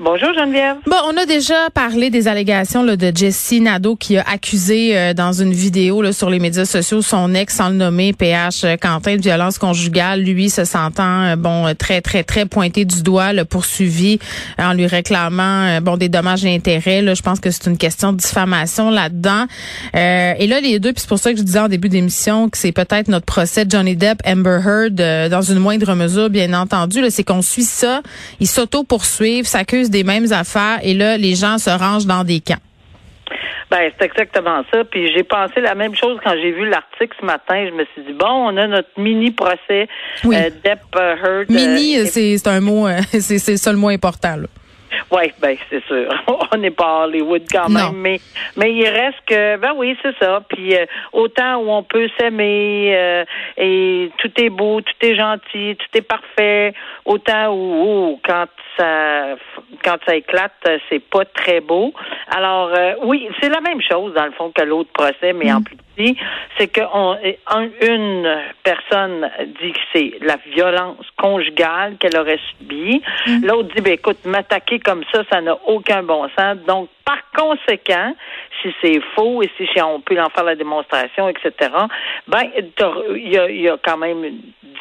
Bonjour, Geneviève. Bon, on a déjà parlé des allégations là, de Jessie Nadeau qui a accusé euh, dans une vidéo là, sur les médias sociaux son ex, sans le nommer, PH Quentin, de violence conjugale. Lui se sentant euh, bon très très très pointé du doigt, le poursuivi euh, en lui réclamant euh, bon des dommages et intérêts. Là, je pense que c'est une question de diffamation là-dedans. Et là, les deux, puis c'est pour ça que je disais en début d'émission que c'est peut-être notre procès de Johnny Depp, Amber Heard, dans une moindre mesure, bien entendu. C'est qu'on suit ça, ils s'auto-poursuivent, s'accusent des mêmes affaires, et là, les gens se rangent dans des camps. Ben, c'est exactement ça. Puis j'ai pensé la même chose quand j'ai vu l'article ce matin. Je me suis dit, bon, on a notre mini procès Oui. euh, Depp euh, Heard. Mini, euh, c'est un mot, euh, c'est c'est ça le mot important. Là. Oui, ben c'est sûr. On n'est pas à Hollywood quand Non. même, mais mais il reste que ben oui, c'est ça. Puis euh, autant où on peut s'aimer euh, et tout est beau, tout est gentil, tout est parfait, autant où, où quand ça quand ça éclate, c'est pas très beau. Alors euh, oui, c'est la même chose dans le fond que l'autre procès, mais en plus petit. C'est que on, un- une personne dit que c'est la violence conjugale qu'elle aurait subie. L'autre dit, ben écoute, m'attaquer comme ça, ça n'a aucun bon sens. Donc, par conséquent, si c'est faux et si on peut en faire la démonstration, etc., ben, il y a, il y a quand même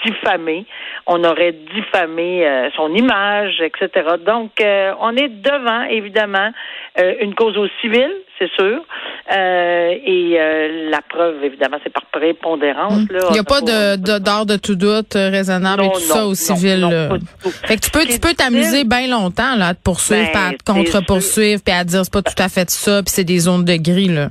diffamé. On aurait diffamé euh, son image, etc. Donc, euh, on est devant, évidemment, euh, une cause au civil, c'est sûr. Euh, et euh, la preuve, évidemment, c'est par prépondérance. là. Il n'y a pas Faut- de tout doute euh, raisonnable et Non, tout ça au non, civil. Fait que tu peux, tu peux t'amuser bien longtemps là, à te poursuivre, Ben, puis à te contre-poursuivre, puis à dire c'est pas tout à fait ça, puis c'est des zones de gris. Là.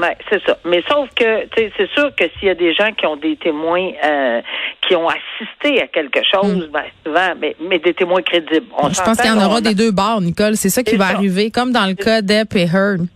Ouais, c'est ça. Mais sauf que, c'est sûr que s'il y a des gens qui ont des témoins euh, qui ont assisté à quelque chose, ben souvent, mais, mais des témoins crédibles. On je pense qu'il y en aura des deux bords, Nicole. C'est ça qui va ça. arriver, comme dans le cas d'Epp et Heard.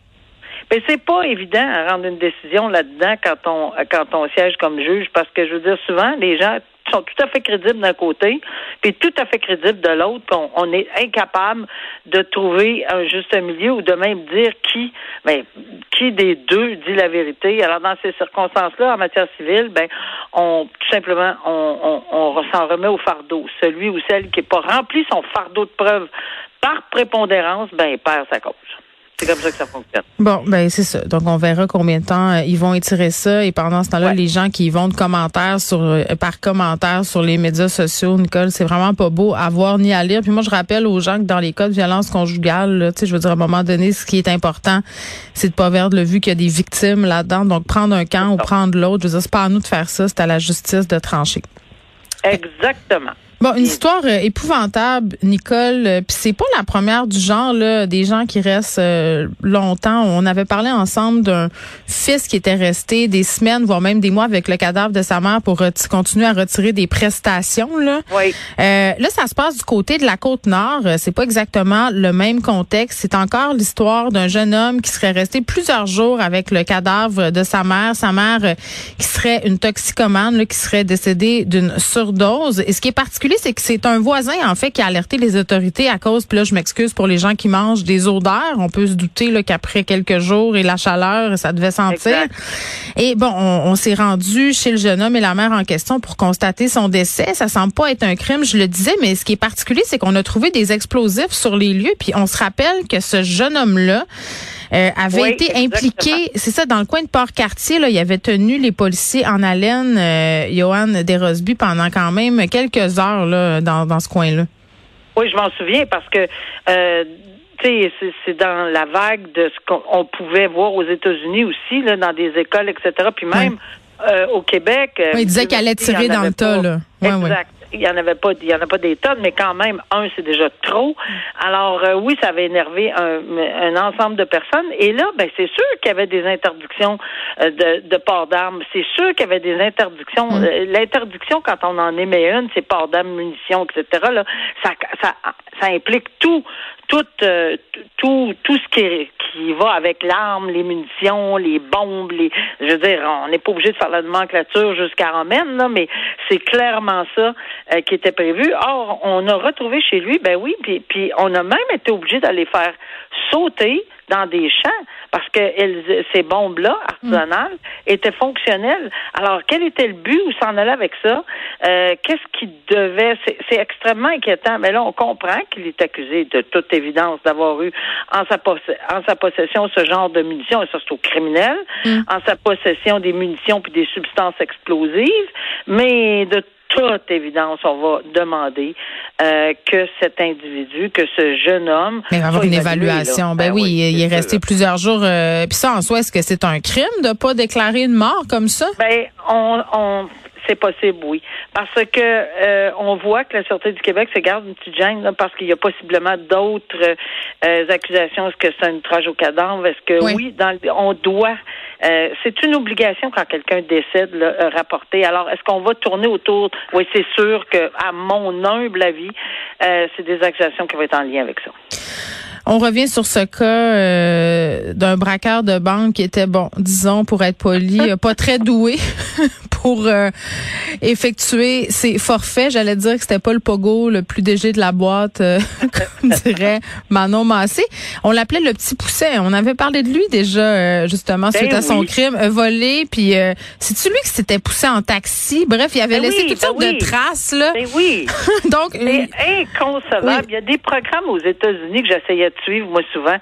Mais c'est pas évident à rendre une décision là-dedans quand on quand on siège comme juge, parce que je veux dire souvent les gens sont tout à fait crédibles d'un côté, puis tout à fait crédibles de l'autre. on est incapable de trouver un juste milieu ou de même dire qui, ben, qui des deux dit la vérité. Alors dans ces circonstances-là, en matière civile, ben, on tout simplement on, on, s'en remet au fardeau. Celui ou celle qui n'est pas rempli son fardeau de preuves par prépondérance, ben, perd sa cause. C'est comme ça que ça fonctionne. Bon, ben c'est ça. Donc on verra combien de temps euh, ils vont étirer ça et pendant ce temps-là, Ouais. les gens qui vont de commentaires sur euh, par commentaires sur les médias sociaux, Nicole, c'est vraiment pas beau à voir ni à lire. Puis moi je rappelle aux gens que dans les cas de violence conjugale, tu sais, je veux dire à un moment donné, ce qui est important, c'est de pas perdre le vue qu'il y a des victimes là-dedans. Donc prendre un camp ou prendre l'autre, je veux dire, c'est pas à nous de faire ça, c'est à la justice de trancher. Exactement. Bon, une histoire euh, épouvantable, Nicole. euh, Puis c'est pas la première du genre là, des gens qui restent euh, longtemps. On avait parlé ensemble d'un fils qui était resté des semaines, voire même des mois avec le cadavre de sa mère pour reti- continuer à retirer des prestations. Là, Oui. Euh, là, ça se passe du côté de la côte nord. Euh, C'est pas exactement le même contexte. C'est encore l'histoire d'un jeune homme qui serait resté plusieurs jours avec le cadavre de sa mère. Sa mère euh, qui serait une toxicomane, là, qui serait décédée d'une surdose. Et ce qui est particulier, c'est que c'est un voisin, en fait, qui a alerté les autorités à cause, puis là, je m'excuse pour les gens qui mangent des odeurs. On peut se douter là, qu'après quelques jours et la chaleur, ça devait sentir. Exact. Et bon, on, on s'est rendu chez le jeune homme et la mère en question pour constater son décès. Ça semble pas être un crime, je le disais, mais ce qui est particulier, c'est qu'on a trouvé des explosifs sur les lieux. Puis on se rappelle que ce jeune homme-là euh, avait Oui, été impliqué, c'est ça, dans le coin de Port-Cartier, là, il avait tenu les policiers en haleine, euh, Johan Desrosby, pendant quand même quelques heures là, dans, dans ce coin-là. Oui, je m'en souviens parce que euh, tu sais, c'est- dans la vague de ce qu'on on pouvait voir aux États-Unis aussi, là, dans des écoles, etc. Puis même Euh, au Québec. Oui, il disait qu'elle allait tirer dans le tas, là. Ouais. exact. Il y en avait pas, il y en a pas des tonnes, mais quand même, un, c'est déjà trop. Alors euh, oui, ça avait énervé un, un ensemble de personnes. Et là, ben c'est sûr qu'il y avait des interdictions euh, de, de port d'armes. C'est sûr qu'il y avait des interdictions. Mm. Euh, L'interdiction, quand on en émet une, c'est port d'armes, munitions, etc. Là, ça, ça, ça implique tout, tout, euh, tout, tout ce qui, qui va avec l'arme, les munitions, les bombes, les. Je veux dire, on n'est pas obligé de faire la nomenclature jusqu'à Romaine, là, mais c'est clairement ça euh, qui était prévu. Or, on a retrouvé chez lui, ben oui, puis, puis on a même été obligé d'aller faire sauter dans des champs parce que elles- ces bombes-là, artisanales, étaient fonctionnelles. Alors, quel était le but? Où s'en allait avec ça? Euh, Qu'est-ce qui devait... C'est extrêmement inquiétant. Mais là, on comprend qu'il est accusé de toute évidence d'avoir eu en sa, poss- en sa possession ce genre de munitions, et ça, c'est au criminel, en sa possession des munitions puis des substances explosives. Mais de toute évidence, on va demander euh, que cet individu, que ce jeune homme... Mais il va y avoir une évalué, évaluation. là. Ben, oui, il est resté plusieurs jours. euh, Puis ça, en soi, est-ce que c'est un crime de pas déclarer une mort comme ça? Ben, on, on c'est possible, oui. Parce que euh, on voit que la Sûreté du Québec se garde une petite gêne là, parce qu'il y a possiblement d'autres euh, accusations. Est-ce que c'est un outrage au cadavre? Est-ce que Oui. oui, dans le- on doit euh, c'est une obligation quand quelqu'un décède, là, euh, rapporter. Alors, est-ce qu'on va tourner autour? Oui, c'est sûr que, à mon humble avis, euh, c'est des accusations qui vont être en lien avec ça. On revient sur ce cas euh, d'un braqueur de banque qui était, bon, disons, pour être poli, euh, pas très doué pour euh, effectuer ses forfaits. J'allais dire que c'était pas le pogo le plus léger de la boîte, euh, comme dirait Manon Massé. On l'appelait le petit pousset. On avait parlé de lui déjà, euh, justement, Ben suite à son crime, euh, volé. Puis, euh, c'est-tu lui qui s'était poussé en taxi? Bref, il avait Ben laissé oui, toutes ben sortes oui. de traces, là. Oui. Donc, C'est euh, inconcevable. Il y a des programmes aux États-Unis que j'essayais de suivre, moi, souvent.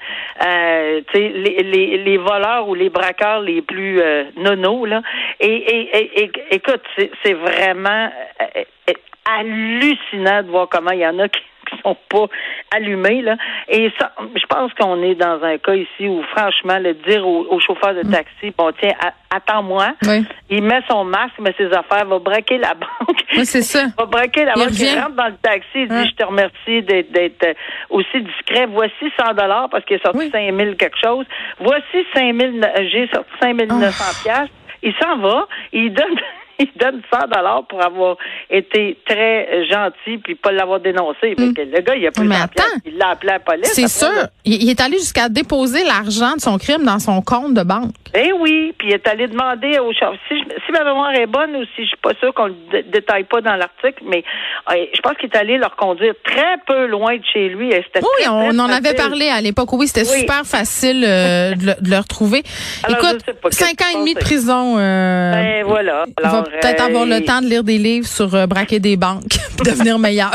Euh, les, les, les voleurs ou les braqueurs les plus euh, nonos, là. Et, et, et- écoute, c'est vraiment euh, euh, hallucinant de voir comment il y en a qui sont pas allumés là et ça je pense qu'on est dans un cas ici où franchement le dire au, au chauffeur de taxi bon tiens attends-moi oui. il met son masque met ses affaires va braquer la banque Oui, c'est ça. va braquer la Il banque, il rentre dans le taxi, il dit Hein. je te remercie d'être d'être, euh, aussi discret. Voici 100 dollars parce qu'il est sorti Oui. 5000 quelque chose. Voici 5000 euh, j'ai sorti 5900 Oh. pièces. Il s'en va, il donne il donne 100 dollars pour avoir été très gentil puis pas l'avoir dénoncé. Que le gars, il a pris Mm. Mais 100 attends. il l'a appelé à la police. C'est sûr. Il, est allé jusqu'à déposer l'argent de son crime dans son compte de banque. Eh oui, puis il est allé demander au chef. Si, ma mémoire est bonne ou si je suis pas sûre qu'on le dé- détaille pas dans l'article, mais euh, je pense qu'il est allé leur conduire très peu loin de chez lui. et Oui, on en avait parlé à l'époque. Oui, c'était Oui. super facile euh, de, le, de le retrouver. Alors, Écoute, sais pas, qu'est-ce cinq ans qui et demi de prison. Euh, Ben voilà. Alors, peut-être euh, avoir le temps de lire des livres sur euh, braquer des banques, puis devenir meilleur.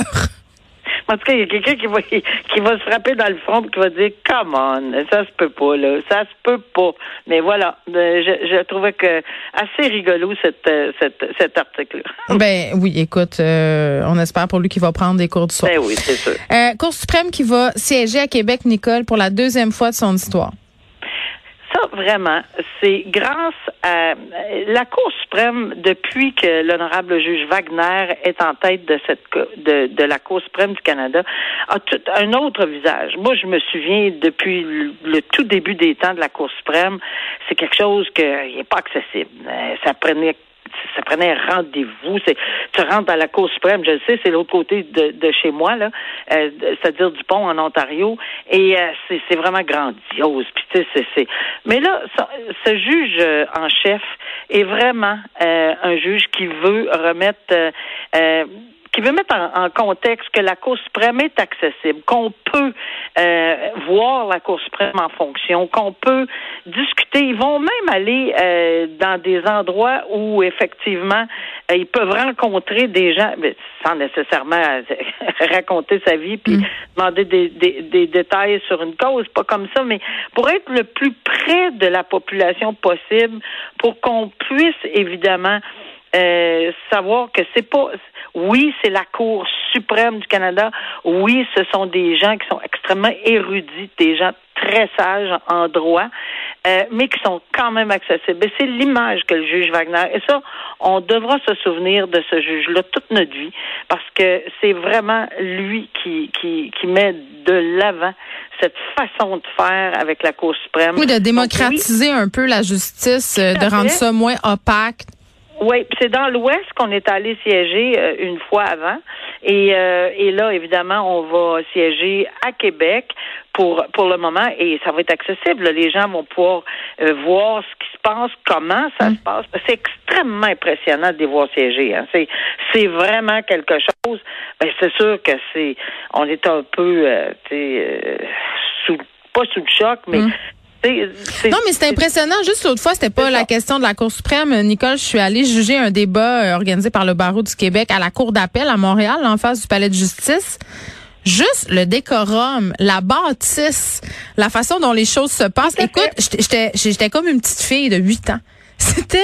En tout cas, il y a quelqu'un qui va, qui va se frapper dans le front et qui va dire Come on, ça se peut pas, là. Ça se peut pas. Mais voilà. euh, Je, je trouvais que assez rigolo cette, euh, cette, cet article. ben oui, écoute, euh, on espère pour lui qu'il va prendre des cours du soir. Ben oui, c'est sûr. Euh, Cour suprême qui va siéger à Québec, Nicole, pour la deuxième fois de son histoire. Ça, vraiment, c'est grâce à la Cour suprême, depuis que l'honorable juge Wagner est en tête de cette de, de la Cour suprême du Canada, a tout un autre visage. Moi, je me souviens depuis le, tout début des temps de la Cour suprême, c'est quelque chose qui n'est pas accessible. Ça prenait ça prenait un rendez-vous. Tu rentres à la Cour suprême, je le sais, c'est l'autre côté de, de chez moi, là, euh, c'est-à-dire du pont en Ontario, et euh, c'est, vraiment grandiose. Tu sais, c'est. Mais là, ça- ce juge euh, en chef est vraiment euh, un juge qui veut remettre... qui veut mettre en, en contexte que la Cour suprême est accessible, qu'on peut euh, voir la Cour suprême en fonction, qu'on peut discuter. Ils vont même aller euh, dans des endroits où effectivement euh, ils peuvent rencontrer des gens, mais sans nécessairement raconter sa vie puis demander des, des, des détails sur une cause, pas comme ça, mais pour être le plus près de la population possible, pour qu'on puisse évidemment euh, savoir que c'est pas oui, c'est la Cour suprême du Canada. Oui, ce sont des gens qui sont extrêmement érudits, des gens très sages en droit. euh, mais qui sont quand même accessibles. Et c'est l'image que le juge Wagner. Et ça, on devra se souvenir de ce juge-là toute notre vie, parce que c'est vraiment lui qui, qui, qui met de l'avant cette façon de faire avec la Cour suprême. Oui, de démocratiser un peu la justice, euh, de rendre ça moins opaque. Oui, c'est dans l'Ouest qu'on est allé siéger euh, une fois avant. Et, euh, et là, évidemment, on va siéger à Québec pour pour le moment et ça va être accessible. Les gens vont pouvoir voir ce qui se passe, comment ça mm. se passe. C'est extrêmement impressionnant de les voir siéger. Hein. C'est c'est vraiment quelque chose. Ben, c'est sûr que c'est on est un peu sous pas sous le choc, mais mm. Non, mais c'est impressionnant. Juste l'autre fois, c'était pas la question de la Cour suprême. Nicole, je suis allée juger un débat euh, organisé par le barreau du Québec à la Cour d'appel à Montréal, en face du palais de justice. Juste le décorum, la bâtisse, la façon dont les choses se passent. Écoute, j'étais comme une petite fille de 8 ans. C'était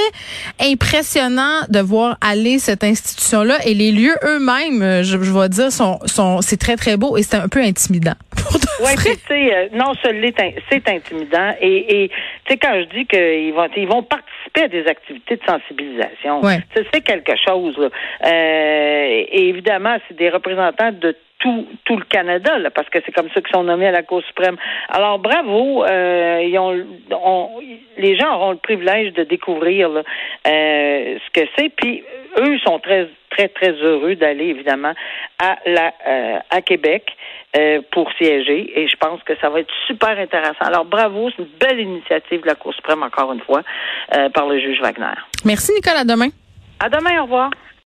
impressionnant de voir aller cette institution-là et les lieux eux-mêmes, euh, je, je vais dire, sont, sont c'est très très beau et c'est un peu intimidant. Oui, tu sais, euh, non, c'est intimidant et, et tu sais quand je dis qu'ils vont ils vont participer à des activités de sensibilisation, c'est quelque chose. Euh, et évidemment, c'est des représentants de tout, tout le Canada, là, parce que c'est comme ça qu'ils sont nommés à la Cour suprême. Alors, bravo. Euh, ils ont, les gens auront le privilège de découvrir euh, ce que c'est. Puis, eux sont très, très, très heureux d'aller, évidemment, à, la, euh, à Québec pour siéger. Et je pense que ça va être super intéressant. Alors, bravo. C'est une belle initiative de la Cour suprême, encore une fois, par le juge Wagner. Merci, Nicolas. À demain. À demain. Au revoir.